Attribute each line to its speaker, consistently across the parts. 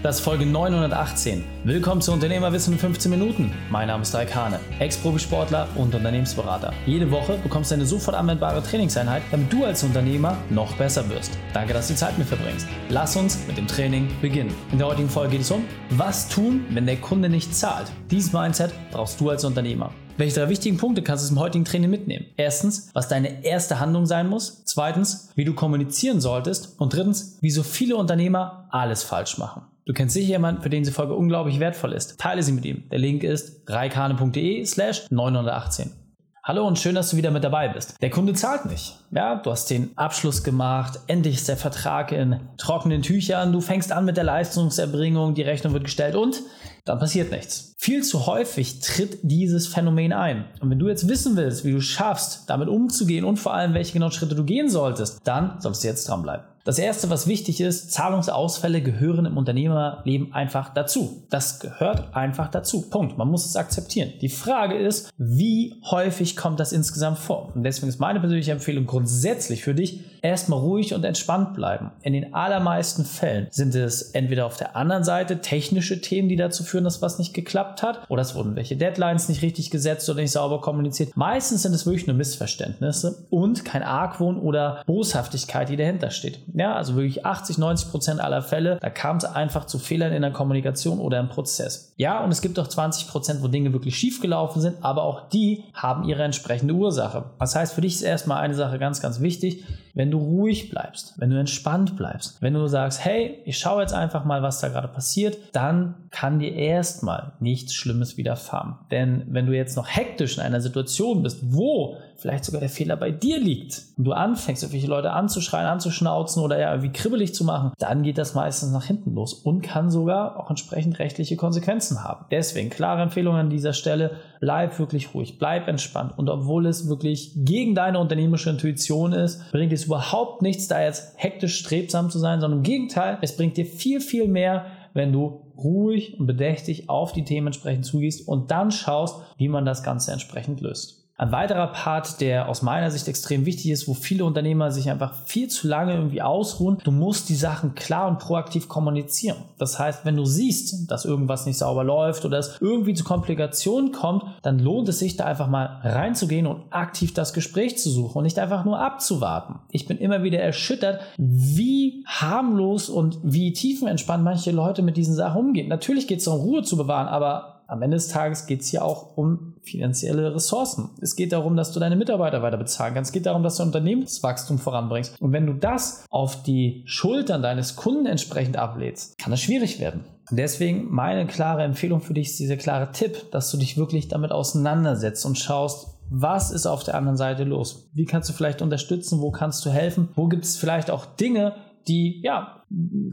Speaker 1: Das ist Folge 918. Willkommen zu Unternehmerwissen in 15 Minuten. Mein Name ist Raik Hane, Ex-Profisportler und Unternehmensberater. Jede Woche bekommst du eine sofort anwendbare Trainingseinheit, damit du als Unternehmer noch besser wirst. Danke, dass du die Zeit mit verbringst. Lass uns mit dem Training beginnen. In der heutigen Folge geht es um, was tun, wenn der Kunde nicht zahlt. Dieses Mindset brauchst du als Unternehmer. Welche drei wichtigen Punkte kannst du im heutigen Training mitnehmen? Erstens, was deine erste Handlung sein muss. Zweitens, wie du kommunizieren solltest. Und drittens, wie so viele Unternehmer alles falsch machen. Du kennst sicher jemanden, für den diese Folge unglaublich wertvoll ist. Teile sie mit ihm. Der Link ist reikane.de slash 918. Hallo und schön, dass du wieder mit dabei bist. Der Kunde zahlt nicht. Ja, du hast den Abschluss gemacht, endlich ist der Vertrag in trockenen Tüchern, du fängst an mit der Leistungserbringung, die Rechnung wird gestellt und dann passiert nichts. Viel zu häufig tritt dieses Phänomen ein. Und wenn du jetzt wissen willst, wie du schaffst, damit umzugehen und vor allem, welche genauen Schritte du gehen solltest, dann solltest du jetzt dranbleiben. Das erste, was wichtig ist, Zahlungsausfälle gehören im Unternehmerleben einfach dazu. Das gehört einfach dazu. Punkt. Man muss es akzeptieren. Die Frage ist, wie häufig kommt das insgesamt vor? Und deswegen ist meine persönliche Empfehlung grundsätzlich für dich, erstmal ruhig und entspannt bleiben. In den allermeisten Fällen sind es entweder auf der anderen Seite technische Themen, die dazu führen, dass was nicht geklappt hat, oder es wurden welche Deadlines nicht richtig gesetzt oder nicht sauber kommuniziert. Meistens sind es wirklich nur Missverständnisse und kein Argwohn oder Boshaftigkeit, die dahinter steht. Ja, also wirklich 80, 90 Prozent aller Fälle, da kam es einfach zu Fehlern in der Kommunikation oder im Prozess. Ja, und es gibt auch 20 Prozent, wo Dinge wirklich schief gelaufen sind, aber auch die haben ihre entsprechende Ursache. Das heißt, für dich ist erstmal eine Sache ganz, ganz wichtig wenn du ruhig bleibst, wenn du entspannt bleibst, wenn du sagst, hey, ich schaue jetzt einfach mal, was da gerade passiert, dann kann dir erstmal nichts Schlimmes widerfahren. Denn wenn du jetzt noch hektisch in einer Situation bist, wo vielleicht sogar der Fehler bei dir liegt und du anfängst, irgendwelche Leute anzuschreien, anzuschnauzen oder ja irgendwie kribbelig zu machen, dann geht das meistens nach hinten los und kann sogar auch entsprechend rechtliche Konsequenzen haben. Deswegen klare Empfehlung an dieser Stelle, bleib wirklich ruhig, bleib entspannt und obwohl es wirklich gegen deine unternehmerische Intuition ist, bringt es überhaupt nichts, da jetzt hektisch strebsam zu sein, sondern im Gegenteil, es bringt dir viel, viel mehr, wenn du ruhig und bedächtig auf die Themen entsprechend zugehst und dann schaust, wie man das Ganze entsprechend löst. Ein weiterer Part, der aus meiner Sicht extrem wichtig ist, wo viele Unternehmer sich einfach viel zu lange irgendwie ausruhen, du musst die Sachen klar und proaktiv kommunizieren. Das heißt, wenn du siehst, dass irgendwas nicht sauber läuft oder es irgendwie zu Komplikationen kommt, dann lohnt es sich da einfach mal reinzugehen und aktiv das Gespräch zu suchen und nicht einfach nur abzuwarten. Ich bin immer wieder erschüttert, wie harmlos und wie tiefenentspannt manche Leute mit diesen Sachen umgehen. Natürlich geht es darum, Ruhe zu bewahren, aber am Ende des Tages geht es hier auch um finanzielle Ressourcen. Es geht darum, dass du deine Mitarbeiter weiter bezahlen kannst. Es geht darum, dass du Unternehmenswachstum voranbringst. Und wenn du das auf die Schultern deines Kunden entsprechend ablädst, kann es schwierig werden. Deswegen meine klare Empfehlung für dich ist dieser klare Tipp, dass du dich wirklich damit auseinandersetzt und schaust, was ist auf der anderen Seite los? Wie kannst du vielleicht unterstützen? Wo kannst du helfen? Wo gibt es vielleicht auch Dinge, die ja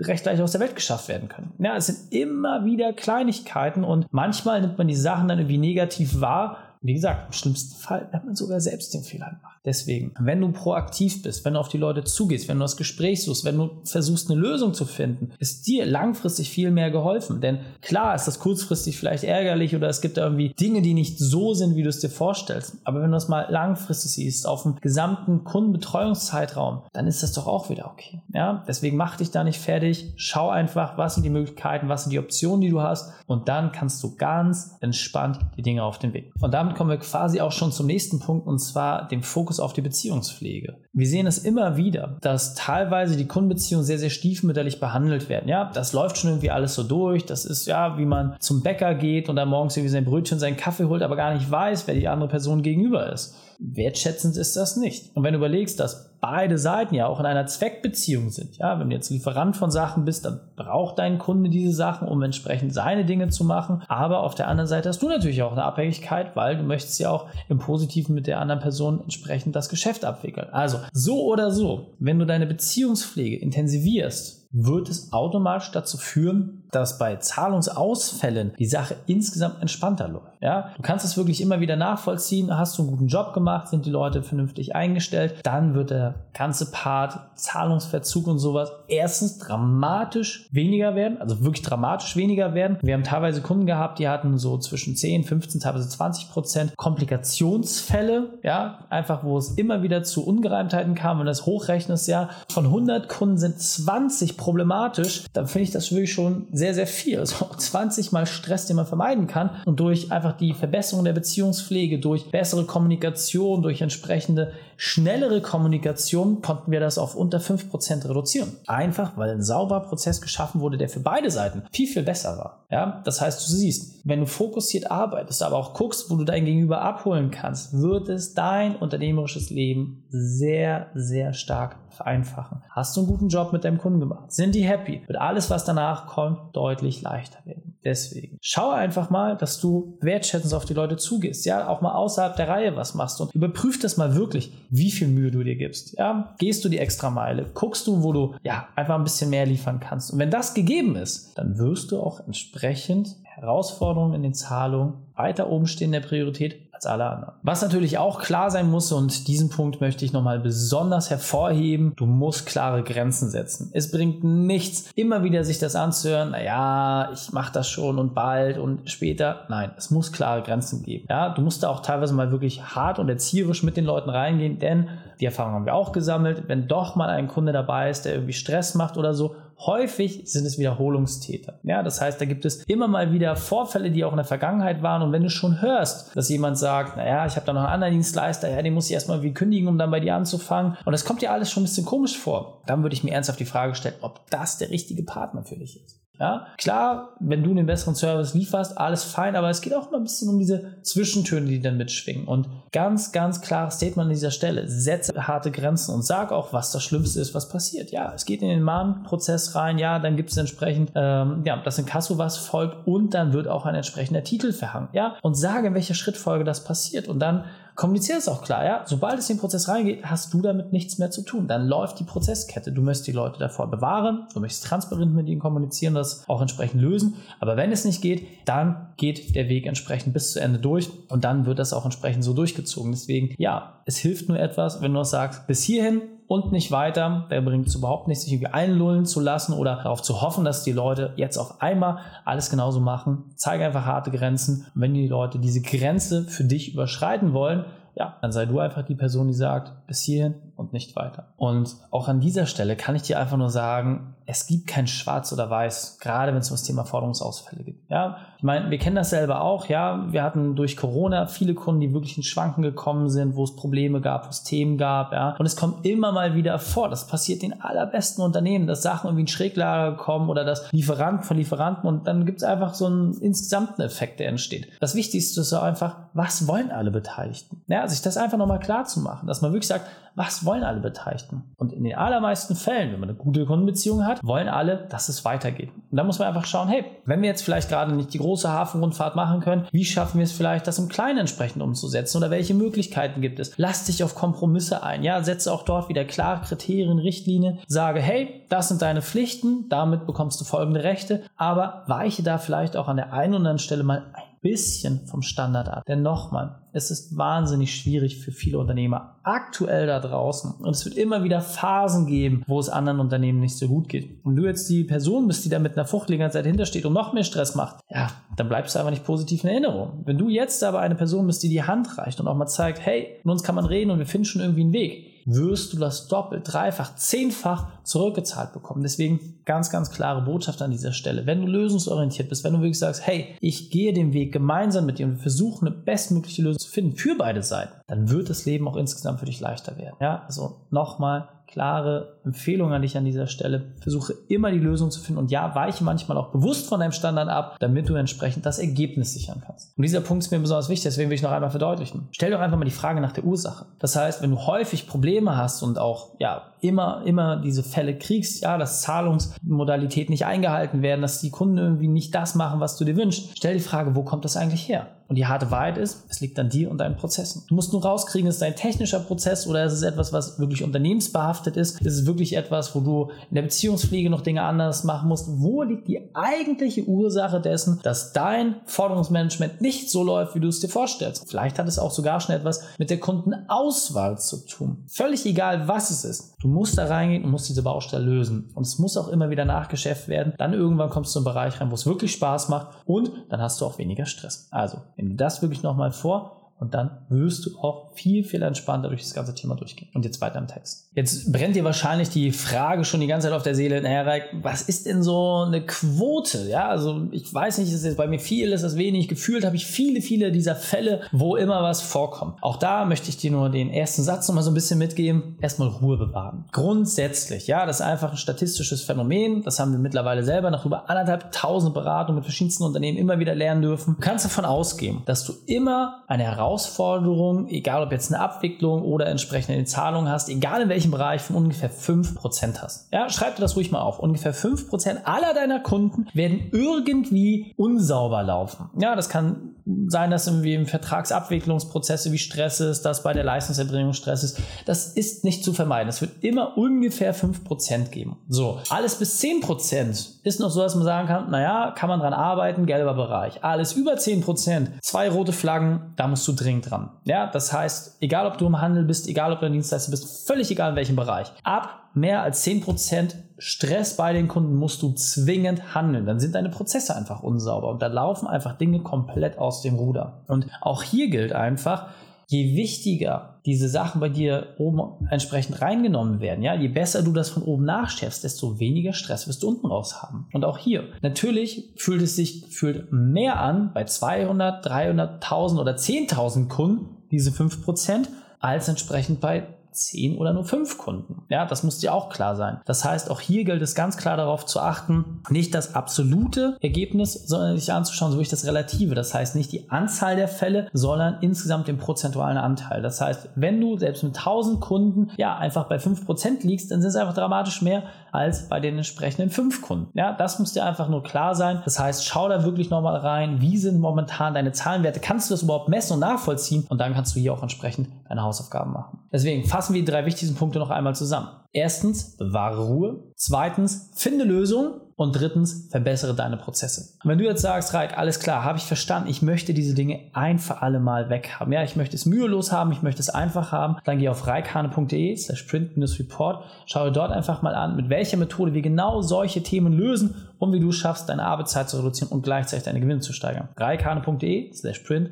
Speaker 1: recht gleich aus der Welt geschafft werden können. Ja, es sind immer wieder Kleinigkeiten und manchmal nimmt man die Sachen dann irgendwie negativ wahr. Wie gesagt, im schlimmsten Fall, wenn man sogar selbst den Fehler macht. Deswegen, wenn du proaktiv bist, wenn du auf die Leute zugehst, wenn du das Gespräch suchst, wenn du versuchst, eine Lösung zu finden, ist dir langfristig viel mehr geholfen. Denn klar ist das kurzfristig vielleicht ärgerlich oder es gibt irgendwie Dinge, die nicht so sind, wie du es dir vorstellst. Aber wenn du das mal langfristig siehst, auf dem gesamten Kundenbetreuungszeitraum, dann ist das doch auch wieder okay. Ja, deswegen mach dich da nicht fertig. Schau einfach, was sind die Möglichkeiten, was sind die Optionen, die du hast. Und dann kannst du ganz entspannt die Dinge auf den Weg. Und damit kommen wir quasi auch schon zum nächsten Punkt und zwar dem Fokus auf die Beziehungspflege. Wir sehen es immer wieder, dass teilweise die Kundenbeziehungen sehr, sehr stiefmütterlich behandelt werden. Ja, das läuft schon irgendwie alles so durch. Das ist ja, wie man zum Bäcker geht und dann morgens irgendwie sein Brötchen, seinen Kaffee holt, aber gar nicht weiß, wer die andere Person gegenüber ist. Wertschätzend ist das nicht. Und wenn du überlegst, dass beide Seiten ja auch in einer Zweckbeziehung sind, ja, wenn du jetzt Lieferant von Sachen bist, dann braucht dein Kunde diese Sachen, um entsprechend seine Dinge zu machen. Aber auf der anderen Seite hast du natürlich auch eine Abhängigkeit, weil du möchtest ja auch im Positiven mit der anderen Person entsprechend das Geschäft abwickeln. Also so oder so, wenn du deine Beziehungspflege intensivierst, wird es automatisch dazu führen, dass bei Zahlungsausfällen die Sache insgesamt entspannter läuft. Ja, du kannst es wirklich immer wieder nachvollziehen. Hast du einen guten Job gemacht? Sind die Leute vernünftig eingestellt? Dann wird der ganze Part Zahlungsverzug und sowas erstens dramatisch weniger werden, also wirklich dramatisch weniger werden. Wir haben teilweise Kunden gehabt, die hatten so zwischen 10, 15, teilweise 20 Prozent Komplikationsfälle. Ja, einfach wo es immer wieder zu Ungereimtheiten kam. Wenn du das hochrechnest, ja, von 100 Kunden sind 20 problematisch, dann finde ich das wirklich schon sehr, sehr viel. Also 20 mal Stress, den man vermeiden kann und durch einfach die Verbesserung der Beziehungspflege, durch bessere Kommunikation, durch entsprechende schnellere Kommunikation konnten wir das auf unter 5% reduzieren. Einfach, weil ein sauberer Prozess geschaffen wurde, der für beide Seiten viel, viel besser war. Ja, das heißt, du siehst, wenn du fokussiert arbeitest, aber auch guckst, wo du dein Gegenüber abholen kannst, wird es dein unternehmerisches Leben sehr, sehr stark vereinfachen. Hast du einen guten Job mit deinem Kunden gemacht? Sind die happy? Wird alles, was danach kommt, deutlich leichter werden. Deswegen schau einfach mal, dass du wertschätzend auf die Leute zugehst. Ja, auch mal außerhalb der Reihe was machst und überprüf das mal wirklich, wie viel Mühe du dir gibst. Ja, gehst du die extra Meile? Guckst du, wo du ja einfach ein bisschen mehr liefern kannst? Und wenn das gegeben ist, dann wirst du auch entsprechend Herausforderungen in den Zahlungen weiter oben stehen der Priorität als alle anderen. Was natürlich auch klar sein muss, und diesen Punkt möchte ich nochmal besonders hervorheben, du musst klare Grenzen setzen. Es bringt nichts, immer wieder sich das anzuhören, naja, ich mache das schon und bald und später. Nein, es muss klare Grenzen geben. Ja, du musst da auch teilweise mal wirklich hart und erzieherisch mit den Leuten reingehen, denn die Erfahrung haben wir auch gesammelt, wenn doch mal ein Kunde dabei ist, der irgendwie Stress macht oder so, häufig sind es Wiederholungstäter. Ja, das heißt, da gibt es immer mal wieder Vorfälle, die auch in der Vergangenheit waren. Und wenn du schon hörst, dass jemand sagt, naja, ich habe da noch einen anderen Dienstleister, ja, den muss ich erstmal wie kündigen, um dann bei dir anzufangen. Und das kommt dir alles schon ein bisschen komisch vor. Dann würde ich mir ernsthaft die Frage stellen, ob das der richtige Partner für dich ist. Ja, klar, wenn du einen besseren Service lieferst, alles fein, aber es geht auch mal ein bisschen um diese Zwischentöne, die dann mitschwingen. Und ganz, ganz klares Statement an dieser Stelle. Setze harte Grenzen und sag auch, was das Schlimmste ist, was passiert. Ja, es geht in den Mahnprozess rein, ja, dann gibt es entsprechend, ähm, ja, das in Kasso was folgt und dann wird auch ein entsprechender Titel verhangen. Ja, und sage, in welcher Schrittfolge das passiert. Und dann Kommuniziere es auch klar, ja. Sobald es in den Prozess reingeht, hast du damit nichts mehr zu tun. Dann läuft die Prozesskette. Du möchtest die Leute davor bewahren, du möchtest transparent mit ihnen kommunizieren, das auch entsprechend lösen. Aber wenn es nicht geht, dann geht der Weg entsprechend bis zu Ende durch und dann wird das auch entsprechend so durchgezogen. Deswegen, ja, es hilft nur etwas, wenn du sagst, bis hierhin und nicht weiter. Der bringt es überhaupt nicht, sich irgendwie einlullen zu lassen oder darauf zu hoffen, dass die Leute jetzt auf einmal alles genauso machen. Zeige einfach harte Grenzen. Und wenn die Leute diese Grenze für dich überschreiten wollen, ja, dann sei du einfach die Person, die sagt, bis hierhin und nicht weiter. Und auch an dieser Stelle kann ich dir einfach nur sagen, es gibt kein Schwarz oder Weiß, gerade wenn es um das Thema Forderungsausfälle geht. Ja, ich meine, wir kennen das selber auch. Ja, wir hatten durch Corona viele Kunden, die wirklich in Schwanken gekommen sind, wo es Probleme gab, wo es Themen gab. Ja, und es kommt immer mal wieder vor. Das passiert den allerbesten Unternehmen, dass Sachen irgendwie in Schräglage kommen oder dass Lieferanten von Lieferanten und dann gibt es einfach so einen insgesamten Effekt, der entsteht. Das Wichtigste ist einfach, was wollen alle Beteiligten? Ja, sich das einfach nochmal klar zu machen, dass man wirklich sagt, was wollen alle Beteiligten? Und in den allermeisten Fällen, wenn man eine gute Kundenbeziehung hat, wollen alle, dass es weitergeht. Und da muss man einfach schauen, hey, wenn wir jetzt vielleicht gerade nicht die große Hafenrundfahrt machen können, wie schaffen wir es vielleicht, das im Kleinen entsprechend umzusetzen oder welche Möglichkeiten gibt es? Lass dich auf Kompromisse ein, ja, setze auch dort wieder klare Kriterien, Richtlinien, sage, hey, das sind deine Pflichten, damit bekommst du folgende Rechte, aber weiche da vielleicht auch an der einen oder anderen Stelle mal ein bisschen vom Standard ab. Denn nochmal, es ist wahnsinnig schwierig für viele Unternehmer aktuell da draußen. Und es wird immer wieder Phasen geben, wo es anderen Unternehmen nicht so gut geht. Und du jetzt die Person bist, die da mit einer fuchteligen Seite hintersteht und noch mehr Stress macht, ja, dann bleibst du einfach nicht positiv in Erinnerung. Wenn du jetzt aber eine Person bist, die die Hand reicht und auch mal zeigt, hey, mit uns kann man reden und wir finden schon irgendwie einen Weg, wirst du das doppelt, dreifach, zehnfach zurückgezahlt bekommen. Deswegen ganz, ganz klare Botschaft an dieser Stelle. Wenn du lösungsorientiert bist, wenn du wirklich sagst, hey, ich gehe den Weg gemeinsam mit dir und wir versuchen eine bestmögliche Lösung zu finden für beide Seiten, dann wird das Leben auch insgesamt für dich leichter werden. Ja, also nochmal, klare Empfehlung an dich an dieser Stelle. Versuche immer die Lösung zu finden und ja, weiche manchmal auch bewusst von deinem Standard ab, damit du entsprechend das Ergebnis sichern kannst. Und dieser Punkt ist mir besonders wichtig, deswegen will ich noch einmal verdeutlichen. Stell doch einfach mal die Frage nach der Ursache. Das heißt, wenn du häufig Probleme hast und auch ja, immer, immer diese Fälle kriegst, ja, dass Zahlungsmodalitäten nicht eingehalten werden, dass die Kunden irgendwie nicht das machen, was du dir wünschst, stell die Frage, wo kommt das eigentlich her? Und die harte Wahrheit ist, es liegt an dir und deinen Prozessen. Du musst nur rauskriegen, ist es ein technischer Prozess oder ist es etwas, was wirklich unternehmensbehaftet ist? Ist es wirklich etwas, wo du in der Beziehungspflege noch Dinge anders machen musst? Wo liegt die eigentliche Ursache dessen, dass dein Forderungsmanagement nicht so läuft, wie du es dir vorstellst? Vielleicht hat es auch sogar schon etwas mit der Kundenauswahl zu tun. Völlig egal, was es ist. Du musst da reingehen und musst diese Baustelle lösen. Und es muss auch immer wieder nachgeschäft werden. Dann irgendwann kommst du in einen Bereich rein, wo es wirklich Spaß macht und dann hast du auch weniger Stress. Also, nimm das wirklich nochmal vor und dann wirst du auch viel, viel entspannter durch das ganze Thema durchgehen. Und jetzt weiter im Text. Jetzt brennt dir wahrscheinlich die Frage schon die ganze Zeit auf der Seele, naja, Reik, was ist denn so eine Quote? Ja, also ich weiß nicht, ist jetzt bei mir viel, ist das wenig. Gefühlt habe ich viele, viele dieser Fälle, wo immer was vorkommt. Auch da möchte ich dir nur den ersten Satz nochmal so ein bisschen mitgeben. Erstmal Ruhe bewahren. Grundsätzlich, ja, das ist einfach ein statistisches Phänomen. Das haben wir mittlerweile selber nach über anderthalb tausend Beratungen mit verschiedensten Unternehmen immer wieder lernen dürfen. Du kannst davon ausgehen, dass du immer eine Herausforderung, egal ob jetzt eine Abwicklung oder entsprechende Zahlungen hast, egal in welchem Bereich, von ungefähr 5% hast. Ja, schreib dir das ruhig mal auf. Ungefähr 5% aller deiner Kunden werden irgendwie unsauber laufen. Ja, das kann sein, dass irgendwie im Vertragsabwicklungsprozesse wie Stress ist, dass bei der Leistungserbringung Stress ist. Das ist nicht zu vermeiden. Es wird immer ungefähr 5% geben. So, alles bis 10% ist noch so, dass man sagen kann, naja, kann man dran arbeiten, gelber Bereich. Alles über 10%, zwei rote Flaggen, da musst du dringend dran. Ja, das heißt, egal ob du im Handel bist, egal ob du ein Dienstleister bist, völlig egal in welchem Bereich. Ab mehr als 10% Stress bei den Kunden musst du zwingend handeln. Dann sind deine Prozesse einfach unsauber und da laufen einfach Dinge komplett aus dem Ruder. Und auch hier gilt einfach, je wichtiger diese Sachen bei dir oben entsprechend reingenommen werden, ja, je besser du das von oben nachstellst, desto weniger Stress wirst du unten raus haben. Und auch hier, natürlich fühlt es sich fühlt mehr an bei 200, 300.000 oder 10.000 Kunden, diese 5%, als entsprechend bei 10 oder nur 5 Kunden. Ja, das muss dir auch klar sein. Das heißt, auch hier gilt es ganz klar darauf zu achten, nicht das absolute Ergebnis, sondern sich anzuschauen, so wie das Relative. Das heißt, nicht die Anzahl der Fälle, sondern insgesamt den prozentualen Anteil. Das heißt, wenn du selbst mit 1000 Kunden ja einfach bei 5% liegst, dann sind es einfach dramatisch mehr als bei den entsprechenden 5 Kunden. Ja, das muss dir einfach nur klar sein. Das heißt, schau da wirklich nochmal rein, wie sind momentan deine Zahlenwerte, kannst du das überhaupt messen und nachvollziehen und dann kannst du hier auch entsprechend deine Hausaufgaben machen. Deswegen fassen wir die drei wichtigsten Punkte noch einmal zusammen. Erstens, bewahre Ruhe. Zweitens, finde Lösungen. Und drittens, verbessere deine Prozesse. Und wenn du jetzt sagst, Raik, alles klar, habe ich verstanden, ich möchte diese Dinge ein für alle Mal weg haben. Ja, ich möchte es mühelos haben, ich möchte es einfach haben. Dann geh auf reikhane.de slash print-report. Schau dir dort einfach mal an, mit welcher Methode wir genau solche Themen lösen und wie du schaffst, deine Arbeitszeit zu reduzieren und gleichzeitig deine Gewinne zu steigern. reikhane.de slash print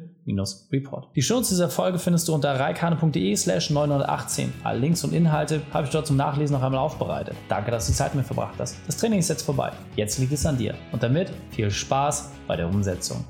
Speaker 1: report. Die Shownotes dieser Folge findest du unter reikane.de slash 918. Alle Links und Inhalte habe ich dort zum Nachlesen noch einmal aufbereitet. Danke, dass du die Zeit mit verbracht hast. Das Training ist jetzt vorbei. Jetzt liegt es an dir. Und damit viel Spaß bei der Umsetzung.